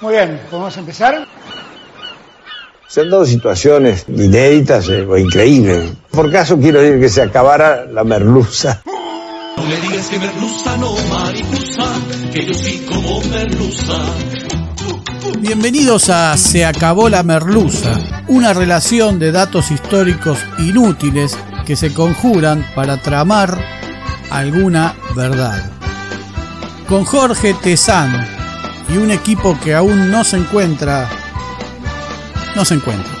Muy bien, ¿podemos empezar? Se han dado situaciones inéditas eh, o increíbles. Por caso quiero decir que se acabara la merluza. No me digas que merluza no mariposa, que yo sí como merluza. Bienvenidos a Se acabó la merluza, una relación de datos históricos inútiles que se conjuran para tramar alguna verdad. Con Jorge Tezán y un equipo que aún no se encuentra, no se encuentra.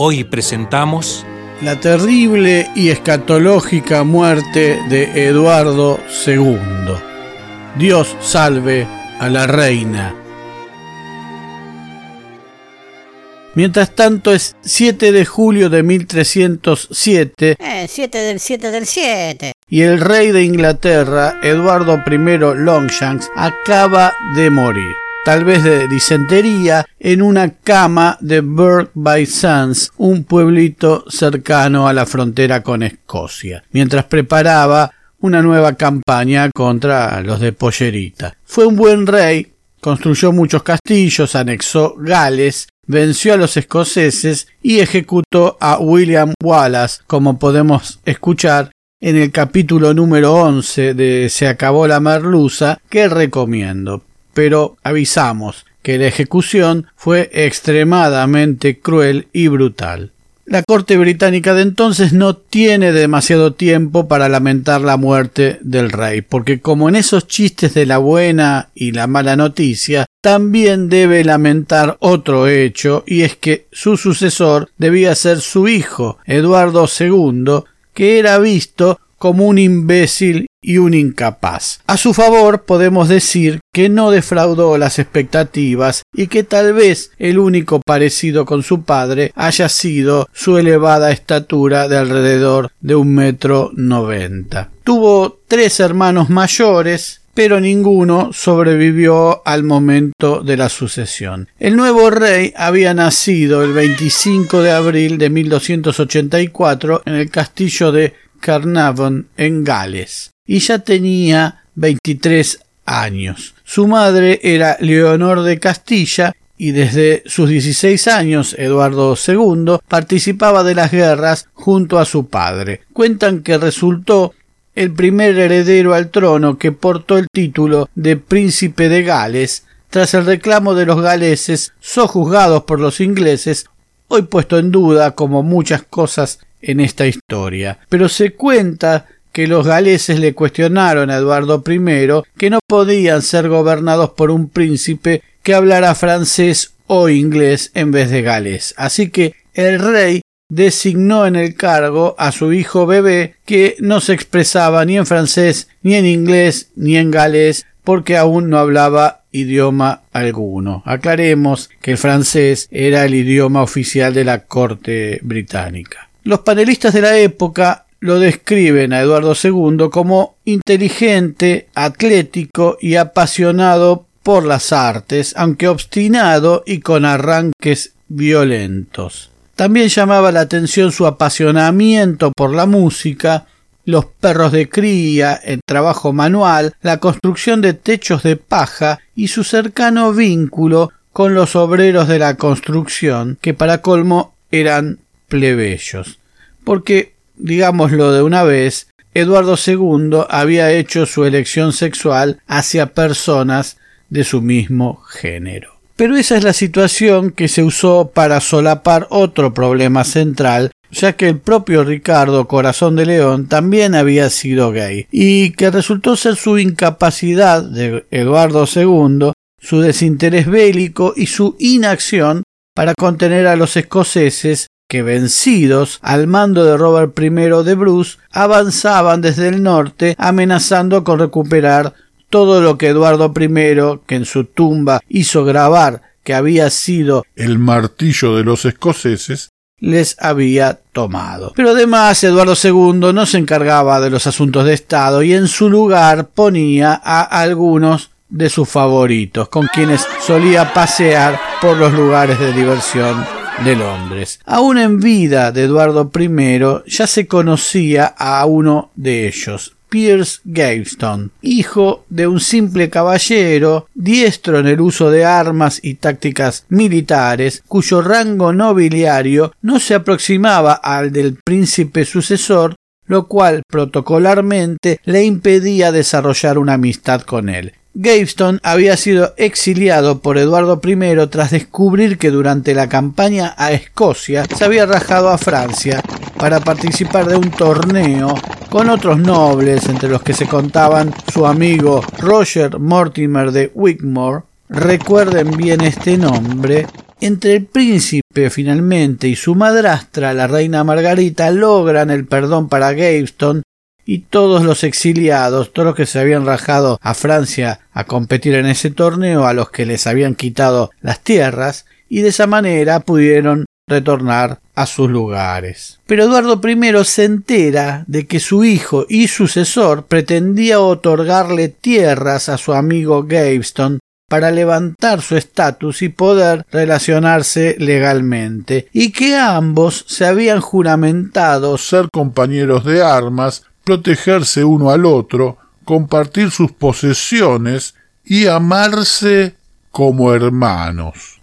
Hoy presentamos La terrible y escatológica muerte de Eduardo II. Dios salve a la reina. Mientras tanto es 7 de julio de 1307 Eh, 7 del 7 del 7. y el rey de Inglaterra, Eduardo I Longshanks, acaba de morir, tal vez de disentería, en una cama de Burke by Sands, un pueblito cercano a la frontera con Escocia, mientras preparaba una nueva campaña contra los de Pollerita. Fue un buen rey, construyó muchos castillos, anexó Gales, venció a los escoceses y ejecutó a William Wallace, como podemos escuchar en el capítulo número 11 de Se acabó la merluza, que recomiendo. Pero avisamos que la ejecución fue extremadamente cruel y brutal. La corte británica de entonces no tiene demasiado tiempo para lamentar la muerte del rey, porque como en esos chistes de la buena y la mala noticia, también debe lamentar otro hecho, y es que su sucesor debía ser su hijo, Eduardo II, que era visto como un imbécil y un incapaz. A su favor podemos decir que no defraudó las expectativas y que tal vez el único parecido con su padre haya sido su elevada estatura de alrededor de un metro noventa. Tuvo tres hermanos mayores, pero ninguno sobrevivió al momento de la sucesión. El nuevo rey había nacido el 25 de abril de 1284 en el castillo de Carnarvon en Gales y ya tenía 23 años. Su madre era Leonor de Castilla y desde sus 16 años Eduardo II participaba de las guerras junto a su padre. Cuentan que resultó el primer heredero al trono que portó el título de príncipe de Gales tras el reclamo de los galeses sojuzgados por los ingleses, hoy puesto en duda como muchas cosas en esta historia. Pero se cuenta que los galeses le cuestionaron a Eduardo I que no podían ser gobernados por un príncipe que hablara francés o inglés en vez de galés. Así que el rey designó en el cargo a su hijo bebé que no se expresaba ni en francés, ni en inglés, ni en galés, porque aún no hablaba idioma alguno. Aclaremos que el francés era el idioma oficial de la corte británica. Los panelistas de la época lo describen a Eduardo II como inteligente, atlético y apasionado por las artes, aunque obstinado y con arranques violentos. También llamaba la atención su apasionamiento por la música, los perros de cría, el trabajo manual, la construcción de techos de paja y su cercano vínculo con los obreros de la construcción, que para colmo eran plebeyos. Porque, digámoslo de una vez, Eduardo II había hecho su elección sexual hacia personas de su mismo género. Pero esa es la situación que se usó para solapar otro problema central, ya que el propio Ricardo Corazón de León también había sido gay, y que resultó ser su incapacidad de Eduardo II, su desinterés bélico y su inacción para contener a los escoceses que vencidos al mando de Robert I de Bruce avanzaban desde el norte amenazando con recuperar todo lo que Eduardo I, que en su tumba hizo grabar que había sido el martillo de los escoceses, les había tomado. Pero además Eduardo II no se encargaba de los asuntos de Estado y en su lugar ponía a algunos de sus favoritos, con quienes solía pasear por los lugares de diversión de Londres. Aún en vida de Eduardo I ya se conocía a uno de ellos, Pierce Gaveston, hijo de un simple caballero, diestro en el uso de armas y tácticas militares, cuyo rango nobiliario no se aproximaba al del príncipe sucesor, lo cual protocolarmente le impedía desarrollar una amistad con él. Gaveston había sido exiliado por Eduardo I tras descubrir que durante la campaña a Escocia se había rajado a Francia para participar de un torneo con otros nobles, entre los que se contaban su amigo Roger Mortimer de Wigmore. Recuerden bien este nombre. Entre el príncipe finalmente y su madrastra, la reina Margarita, logran el perdón para Gaveston y todos los exiliados, todos los que se habían rajado a Francia a competir en ese torneo, a los que les habían quitado las tierras, y de esa manera pudieron retornar a sus lugares. Pero Eduardo I se entera de que su hijo y sucesor pretendía otorgarle tierras a su amigo Gaveston para levantar su estatus y poder relacionarse legalmente, y que ambos se habían juramentado ser compañeros de armas protegerse uno al otro, compartir sus posesiones y amarse como hermanos.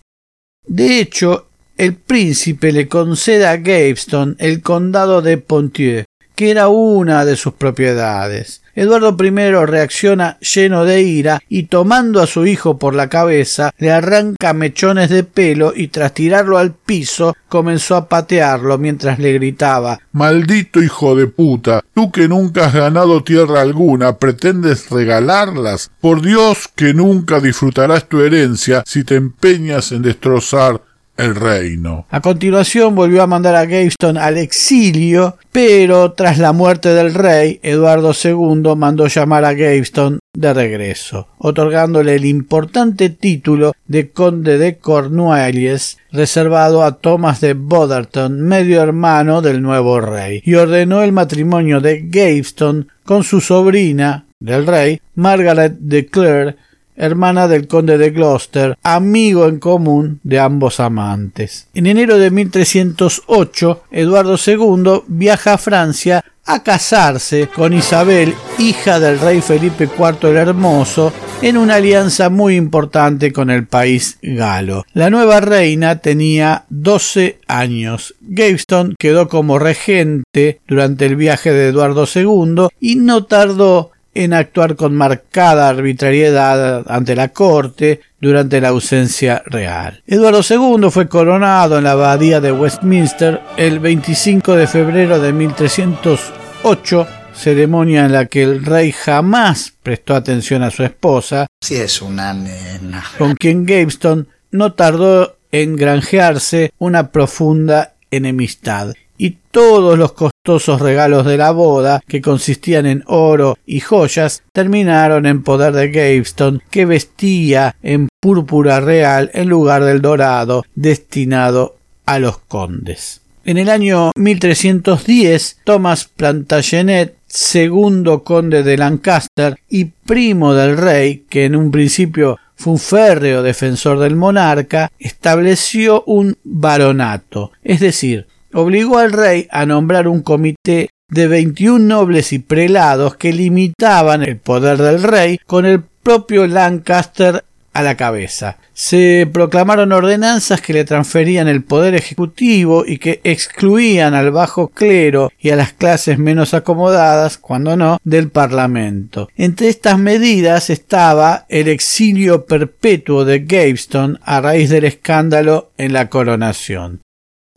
De hecho, el príncipe le concede a Gaveston el condado de Ponthieu, que era una de sus propiedades. Eduardo I reacciona lleno de ira y tomando a su hijo por la cabeza le arranca mechones de pelo y tras tirarlo al piso comenzó a patearlo mientras le gritaba Maldito hijo de puta, tú que nunca has ganado tierra alguna, pretendes regalarlas. Por Dios que nunca disfrutarás tu herencia si te empeñas en destrozar el reino. A continuación volvió a mandar a Gaveston al exilio, pero tras la muerte del rey, Eduardo II mandó llamar a Gaveston de regreso, otorgándole el importante título de conde de Cornualles, reservado a Thomas de Botherton, medio hermano del nuevo rey, y ordenó el matrimonio de Gaveston con su sobrina del rey, Margaret de Clare, hermana del conde de Gloucester, amigo en común de ambos amantes. En enero de 1308, Eduardo II viaja a Francia a casarse con Isabel, hija del rey Felipe IV el Hermoso, en una alianza muy importante con el país galo. La nueva reina tenía 12 años. Gaveston quedó como regente durante el viaje de Eduardo II y no tardó en actuar con marcada arbitrariedad ante la corte durante la ausencia real. Eduardo II fue coronado en la abadía de Westminster el 25 de febrero de 1308, ceremonia en la que el rey jamás prestó atención a su esposa, si es una nena, con quien Gaveston no tardó en granjearse una profunda enemistad y todos los costosos regalos de la boda, que consistían en oro y joyas, terminaron en poder de Gaveston, que vestía en púrpura real en lugar del dorado destinado a los condes. En el año 1310, Thomas Plantagenet, segundo conde de Lancaster y primo del rey, que en un principio fue un férreo defensor del monarca, estableció un baronato, es decir, obligó al rey a nombrar un comité de 21 nobles y prelados que limitaban el poder del rey con el propio Lancaster a la cabeza. Se proclamaron ordenanzas que le transferían el poder ejecutivo y que excluían al bajo clero y a las clases menos acomodadas, cuando no, del Parlamento. Entre estas medidas estaba el exilio perpetuo de Gaveston a raíz del escándalo en la coronación.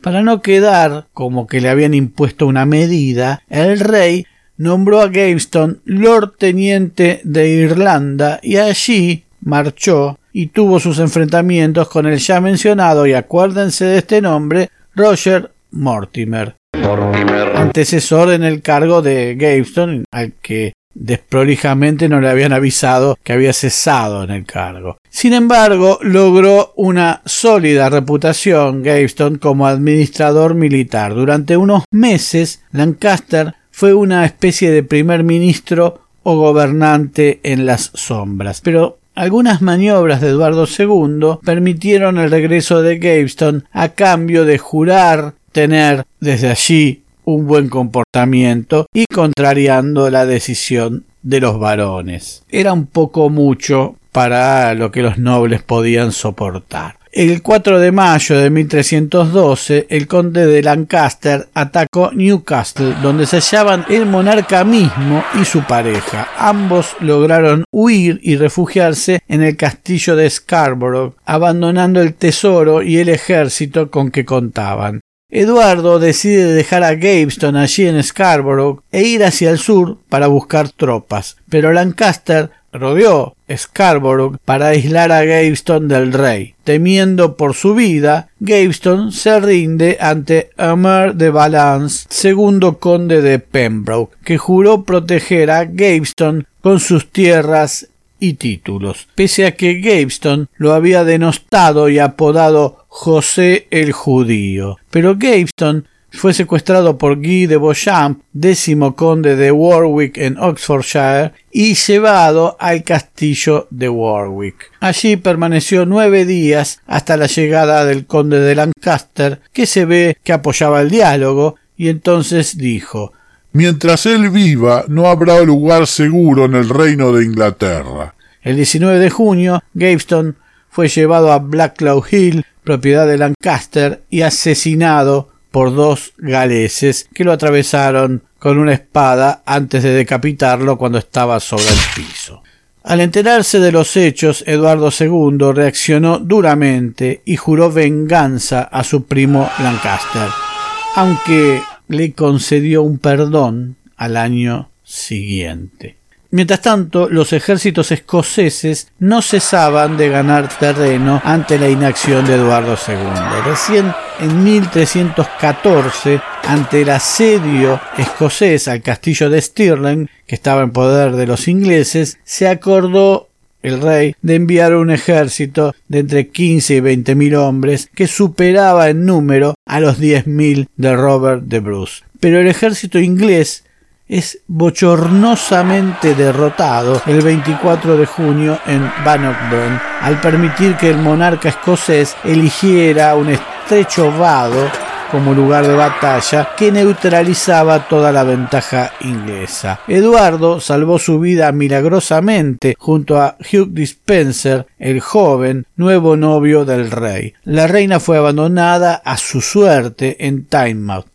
Para no quedar como que le habían impuesto una medida, el rey nombró a Gaveston Lord Teniente de Irlanda y allí marchó y tuvo sus enfrentamientos con el ya mencionado, y acuérdense de este nombre, Roger Mortimer, Mortimer. antecesor en el cargo de Gaveston, al que desprolijamente no le habían avisado que había cesado en el cargo. Sin embargo, logró una sólida reputación Gaveston como administrador militar. Durante unos meses, Lancaster fue una especie de primer ministro o gobernante en las sombras. Pero Algunas maniobras de Eduardo II permitieron el regreso de Gaveston a cambio de jurar tener desde allí un buen comportamiento y contrariando la decisión de los varones. Era un poco mucho para lo que los nobles podían soportar. El 4 de mayo de 1312, el conde de Lancaster atacó Newcastle, donde se hallaban el monarca mismo y su pareja. Ambos lograron huir y refugiarse en el castillo de Scarborough, abandonando el tesoro y el ejército con que contaban. Eduardo decide dejar a Gaveston allí en Scarborough e ir hacia el sur para buscar tropas, pero Lancaster rodeó Scarborough para aislar a Gaveston del rey. Temiendo por su vida, Gaveston se rinde ante Omer de Valence, segundo conde de Pembroke, que juró proteger a Gaveston con sus tierras y títulos, pese a que Gaveston lo había denostado y apodado José el Judío. Pero Gaveston fue secuestrado por Guy de Beauchamp, décimo conde de Warwick en Oxfordshire, y llevado al castillo de Warwick. Allí permaneció nueve días hasta la llegada del conde de Lancaster, que se ve que apoyaba el diálogo, y entonces dijo Mientras él viva, no habrá lugar seguro en el reino de Inglaterra. El 19 de junio, Gaveston fue llevado a Blacklow Hill, propiedad de Lancaster, y asesinado por dos galeses que lo atravesaron con una espada antes de decapitarlo cuando estaba sobre el piso. Al enterarse de los hechos, Eduardo II reaccionó duramente y juró venganza a su primo Lancaster, aunque le concedió un perdón al año siguiente. Mientras tanto, los ejércitos escoceses no cesaban de ganar terreno ante la inacción de Eduardo II. Recién en 1314, ante el asedio escocés al castillo de Stirling, que estaba en poder de los ingleses, se acordó el rey de enviar un ejército de entre 15 y 20 mil hombres que superaba en número a los 10 mil de Robert de Bruce. Pero el ejército inglés es bochornosamente derrotado el 24 de junio en Bannockburn al permitir que el monarca escocés eligiera un estrecho vado como lugar de batalla que neutralizaba toda la ventaja inglesa. Eduardo salvó su vida milagrosamente junto a Hugh Dispenser, el joven nuevo novio del rey. La reina fue abandonada a su suerte en Tynemouth.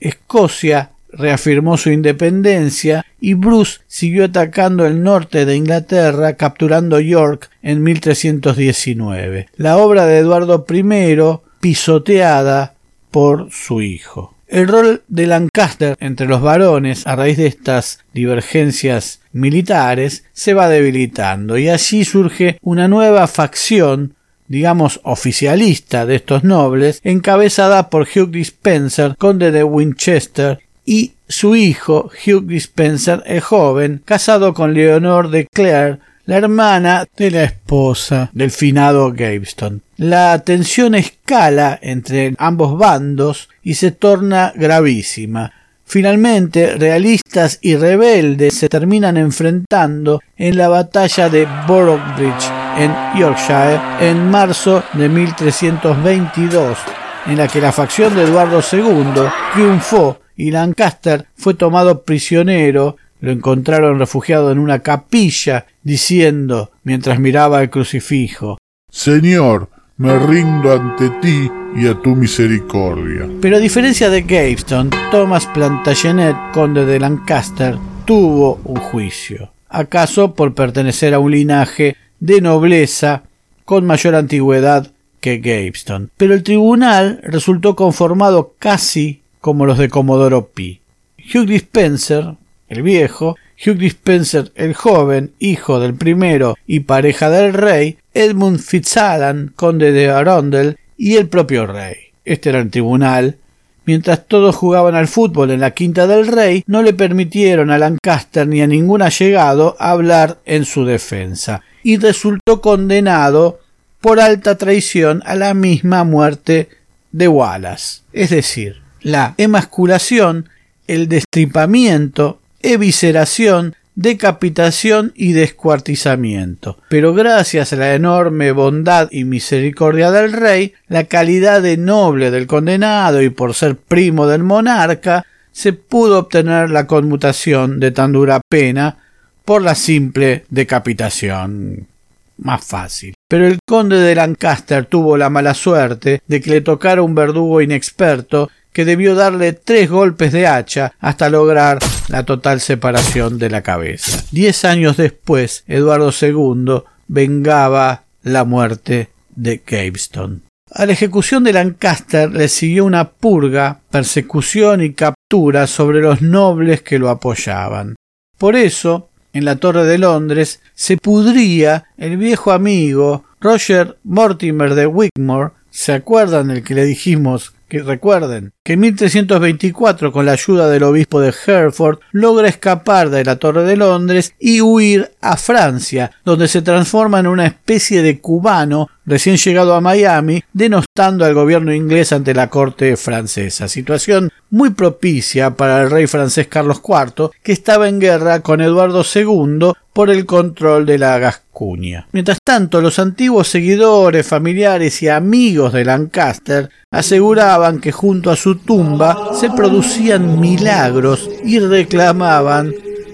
Escocia reafirmó su independencia y Bruce siguió atacando el norte de Inglaterra capturando York en 1319. La obra de Eduardo I pisoteada por su hijo. El rol de Lancaster entre los varones a raíz de estas divergencias militares se va debilitando y allí surge una nueva facción digamos oficialista de estos nobles, encabezada por Hugh Dispenser, conde de Winchester, y su hijo Hugh Dispenser el joven, casado con Leonor de Clare, la hermana de la esposa del finado Gaveston. La tensión escala entre ambos bandos y se torna gravísima. Finalmente, realistas y rebeldes se terminan enfrentando en la batalla de Boroughbridge en Yorkshire en marzo de 1322, en la que la facción de Eduardo II triunfó y Lancaster fue tomado prisionero lo encontraron refugiado en una capilla, diciendo, mientras miraba el crucifijo, Señor, me rindo ante ti y a tu misericordia. Pero a diferencia de Gaveston, Thomas Plantagenet, conde de Lancaster, tuvo un juicio, acaso por pertenecer a un linaje de nobleza con mayor antigüedad que Gaveston. Pero el tribunal resultó conformado casi como los de Comodoro Pi. Hugh Dispenser, el viejo, Hugh Dispenser el joven, hijo del primero y pareja del rey, Edmund Fitzalan, conde de Arundel, y el propio rey. Este era el tribunal. Mientras todos jugaban al fútbol en la quinta del rey, no le permitieron a Lancaster ni a ningún allegado hablar en su defensa, y resultó condenado por alta traición a la misma muerte de Wallace. Es decir, la emasculación, el destripamiento evisceración decapitación y descuartizamiento. Pero gracias a la enorme bondad y misericordia del rey, la calidad de noble del condenado y por ser primo del monarca, se pudo obtener la conmutación de tan dura pena por la simple decapitación. Más fácil. Pero el conde de Lancaster tuvo la mala suerte de que le tocara un verdugo inexperto que debió darle tres golpes de hacha hasta lograr la total separación de la cabeza. Diez años después, Eduardo II vengaba la muerte de Gaveston. A la ejecución de Lancaster le siguió una purga, persecución y captura sobre los nobles que lo apoyaban. Por eso, en la Torre de Londres, se pudría el viejo amigo Roger Mortimer de Wigmore. ¿Se acuerdan del que le dijimos que recuerden que en 1324 con la ayuda del obispo de Hereford logra escapar de la Torre de Londres y huir a Francia, donde se transforma en una especie de cubano recién llegado a Miami, denostando al gobierno inglés ante la corte francesa, situación muy propicia para el rey francés Carlos IV, que estaba en guerra con Eduardo II por el control de la Gascuña. Mientras tanto, los antiguos seguidores, familiares y amigos de Lancaster aseguraban que junto a su tumba se producían milagros y reclamaban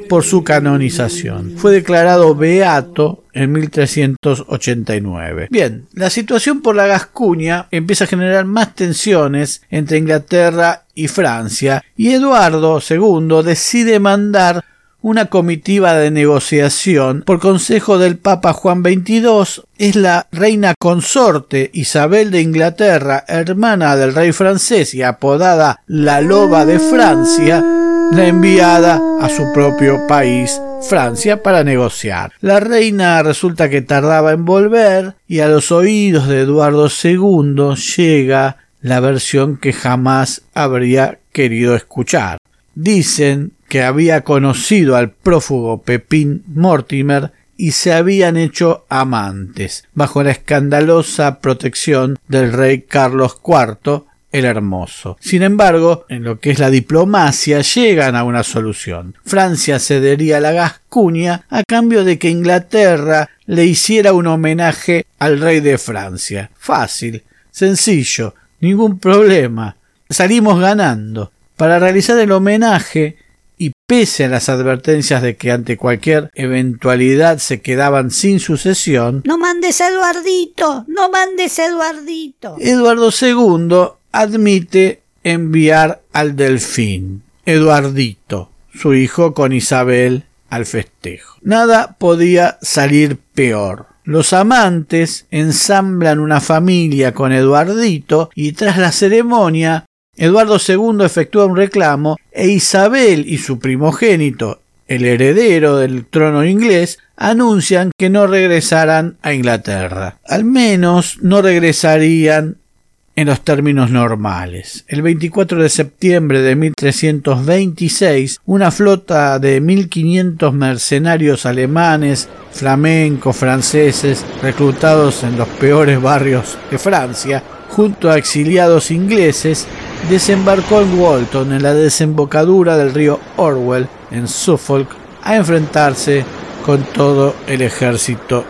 por su canonización. Fue declarado beato en 1389. Bien, la situación por la Gascuña empieza a generar más tensiones entre Inglaterra y Francia y Eduardo II decide mandar una comitiva de negociación por consejo del Papa Juan XXII es la reina consorte Isabel de Inglaterra, hermana del rey francés y apodada la Loba de Francia, la enviada a su propio país, Francia, para negociar. La reina resulta que tardaba en volver y a los oídos de Eduardo II llega la versión que jamás habría querido escuchar. Dicen que había conocido al prófugo Pepín Mortimer y se habían hecho amantes, bajo la escandalosa protección del rey Carlos IV el Hermoso. Sin embargo, en lo que es la diplomacia, llegan a una solución. Francia cedería la Gascuña a cambio de que Inglaterra le hiciera un homenaje al rey de Francia. Fácil, sencillo, ningún problema. Salimos ganando. Para realizar el homenaje, y pese a las advertencias de que ante cualquier eventualidad se quedaban sin sucesión, No mandes a Eduardito, no mandes a Eduardito. Eduardo II admite enviar al delfín, Eduardito, su hijo con Isabel, al festejo. Nada podía salir peor. Los amantes ensamblan una familia con Eduardito y tras la ceremonia Eduardo II efectúa un reclamo e Isabel y su primogénito, el heredero del trono inglés, anuncian que no regresarán a Inglaterra. Al menos no regresarían en los términos normales. El 24 de septiembre de 1326, una flota de 1500 mercenarios alemanes, flamencos, franceses, reclutados en los peores barrios de Francia, junto a exiliados ingleses, desembarcó en Walton, en la desembocadura del río Orwell, en Suffolk, a enfrentarse con todo el ejército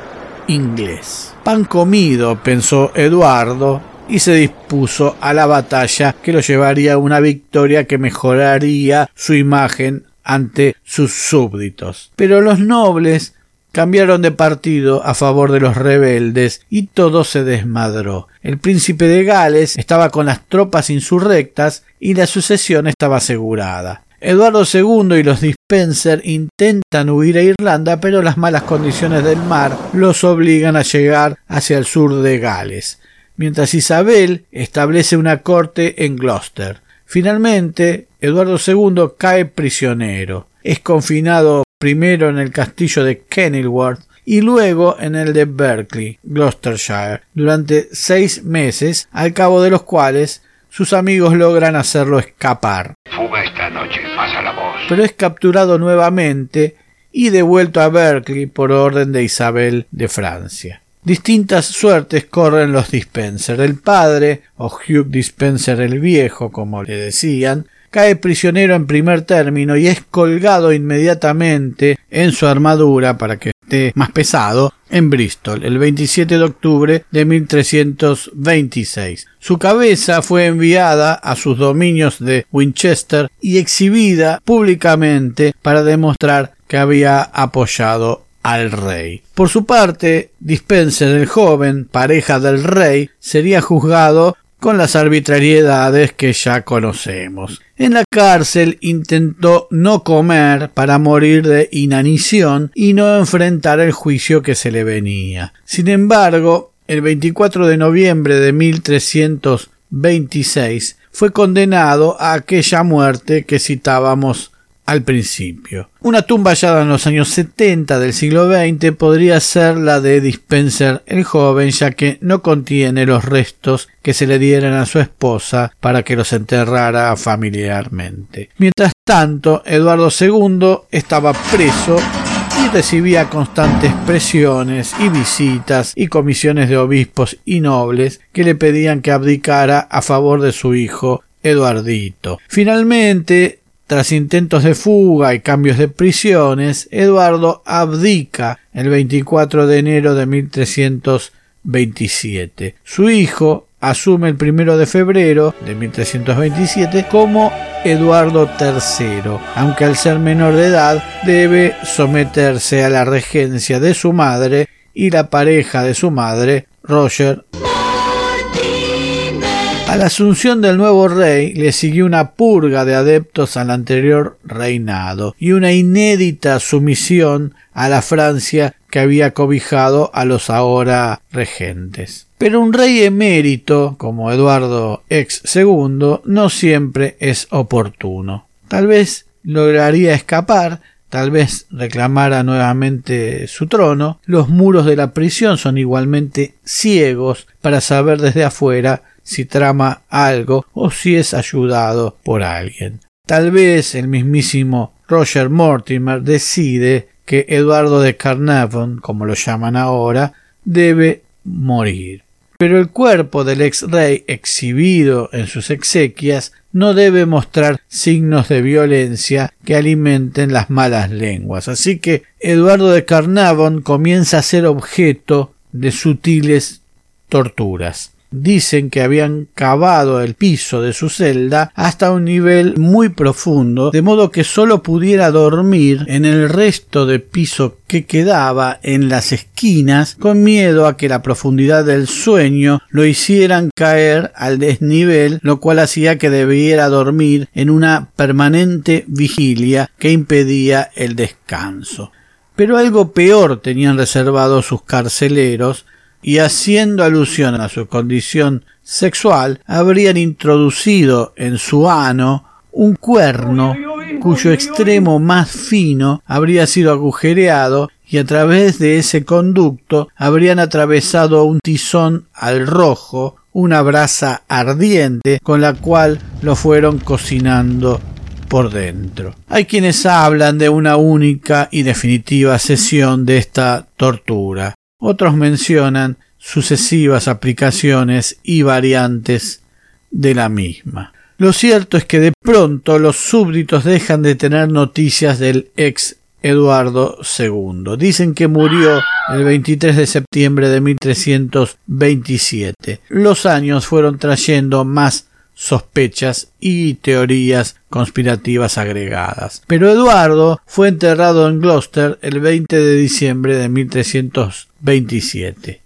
inglés. Pan comido, pensó Eduardo, y se dispuso a la batalla que lo llevaría a una victoria que mejoraría su imagen ante sus súbditos. Pero los nobles cambiaron de partido a favor de los rebeldes y todo se desmadró. El príncipe de Gales estaba con las tropas insurrectas y la sucesión estaba asegurada. Eduardo II y los Dispenser intentan huir a Irlanda, pero las malas condiciones del mar los obligan a llegar hacia el sur de Gales, mientras Isabel establece una corte en Gloucester. Finalmente, Eduardo II cae prisionero. Es confinado primero en el castillo de Kenilworth y luego en el de Berkeley, Gloucestershire, durante seis meses, al cabo de los cuales sus amigos logran hacerlo escapar. Fuga esta noche, pasa la voz. Pero es capturado nuevamente y devuelto a Berkeley por orden de Isabel de Francia. Distintas suertes corren los Dispenser. El padre, o Hugh Dispenser el Viejo, como le decían, cae prisionero en primer término y es colgado inmediatamente en su armadura para que esté más pesado en Bristol el 27 de octubre de 1326. Su cabeza fue enviada a sus dominios de Winchester y exhibida públicamente para demostrar que había apoyado al rey. Por su parte, Dispenser el joven, pareja del rey, sería juzgado con las arbitrariedades que ya conocemos. En la cárcel intentó no comer para morir de inanición y no enfrentar el juicio que se le venía. Sin embargo, el 24 de noviembre de 1326 fue condenado a aquella muerte que citábamos al principio. Una tumba hallada en los años 70 del siglo XX podría ser la de Dispenser el joven, ya que no contiene los restos que se le dieran a su esposa para que los enterrara familiarmente. Mientras tanto, Eduardo II estaba preso y recibía constantes presiones y visitas y comisiones de obispos y nobles que le pedían que abdicara a favor de su hijo Eduardito. Finalmente, tras intentos de fuga y cambios de prisiones, Eduardo abdica el 24 de enero de 1327. Su hijo asume el primero de febrero de 1327 como Eduardo III, aunque al ser menor de edad debe someterse a la regencia de su madre y la pareja de su madre, Roger a la asunción del nuevo rey le siguió una purga de adeptos al anterior reinado y una inédita sumisión a la Francia que había cobijado a los ahora regentes. Pero un rey emérito, como Eduardo ex II, no siempre es oportuno. Tal vez lograría escapar, tal vez reclamara nuevamente su trono, los muros de la prisión son igualmente ciegos para saber desde afuera si trama algo o si es ayudado por alguien. Tal vez el mismísimo Roger Mortimer decide que Eduardo de Carnarvon, como lo llaman ahora, debe morir. Pero el cuerpo del ex rey exhibido en sus exequias no debe mostrar signos de violencia que alimenten las malas lenguas. Así que Eduardo de Carnarvon comienza a ser objeto de sutiles torturas dicen que habían cavado el piso de su celda hasta un nivel muy profundo, de modo que sólo pudiera dormir en el resto de piso que quedaba en las esquinas, con miedo a que la profundidad del sueño lo hicieran caer al desnivel, lo cual hacía que debiera dormir en una permanente vigilia que impedía el descanso. Pero algo peor tenían reservado sus carceleros, y haciendo alusión a su condición sexual, habrían introducido en su ano un cuerno cuyo extremo más fino habría sido agujereado y a través de ese conducto habrían atravesado un tizón al rojo, una brasa ardiente con la cual lo fueron cocinando por dentro. Hay quienes hablan de una única y definitiva sesión de esta tortura, otros mencionan sucesivas aplicaciones y variantes de la misma. Lo cierto es que de pronto los súbditos dejan de tener noticias del ex Eduardo II. Dicen que murió el 23 de septiembre de 1327. Los años fueron trayendo más sospechas y teorías conspirativas agregadas. Pero Eduardo fue enterrado en Gloucester el 20 de diciembre de 1327.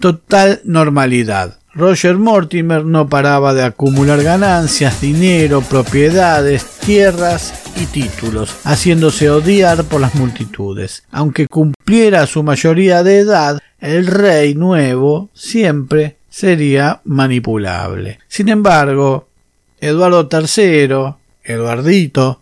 Total normalidad. Roger Mortimer no paraba de acumular ganancias, dinero, propiedades, tierras y títulos, haciéndose odiar por las multitudes. Aunque cumpliera su mayoría de edad, el rey nuevo siempre sería manipulable. Sin embargo, Eduardo III, Eduardito,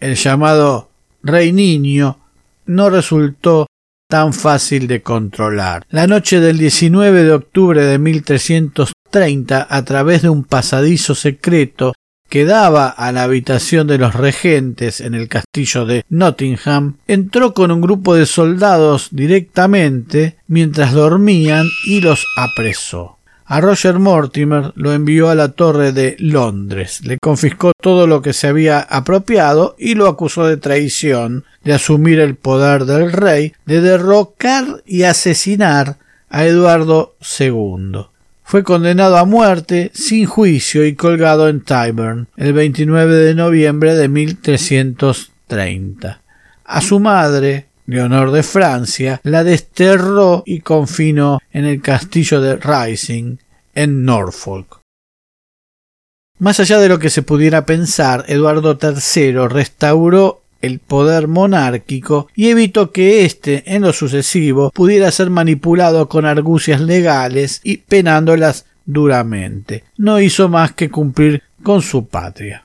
el llamado Rey Niño, no resultó tan fácil de controlar. La noche del 19 de octubre de 1330, a través de un pasadizo secreto que daba a la habitación de los regentes en el castillo de Nottingham, entró con un grupo de soldados directamente mientras dormían y los apresó. A Roger Mortimer lo envió a la torre de Londres, le confiscó todo lo que se había apropiado y lo acusó de traición, de asumir el poder del rey, de derrocar y asesinar a Eduardo II. Fue condenado a muerte sin juicio y colgado en Tyburn el 29 de noviembre de 1330. A su madre, Leonor de Francia, la desterró y confinó en el castillo de Rising, en Norfolk. Más allá de lo que se pudiera pensar, Eduardo III restauró el poder monárquico y evitó que éste, en lo sucesivo, pudiera ser manipulado con argucias legales y penándolas duramente. No hizo más que cumplir con su patria.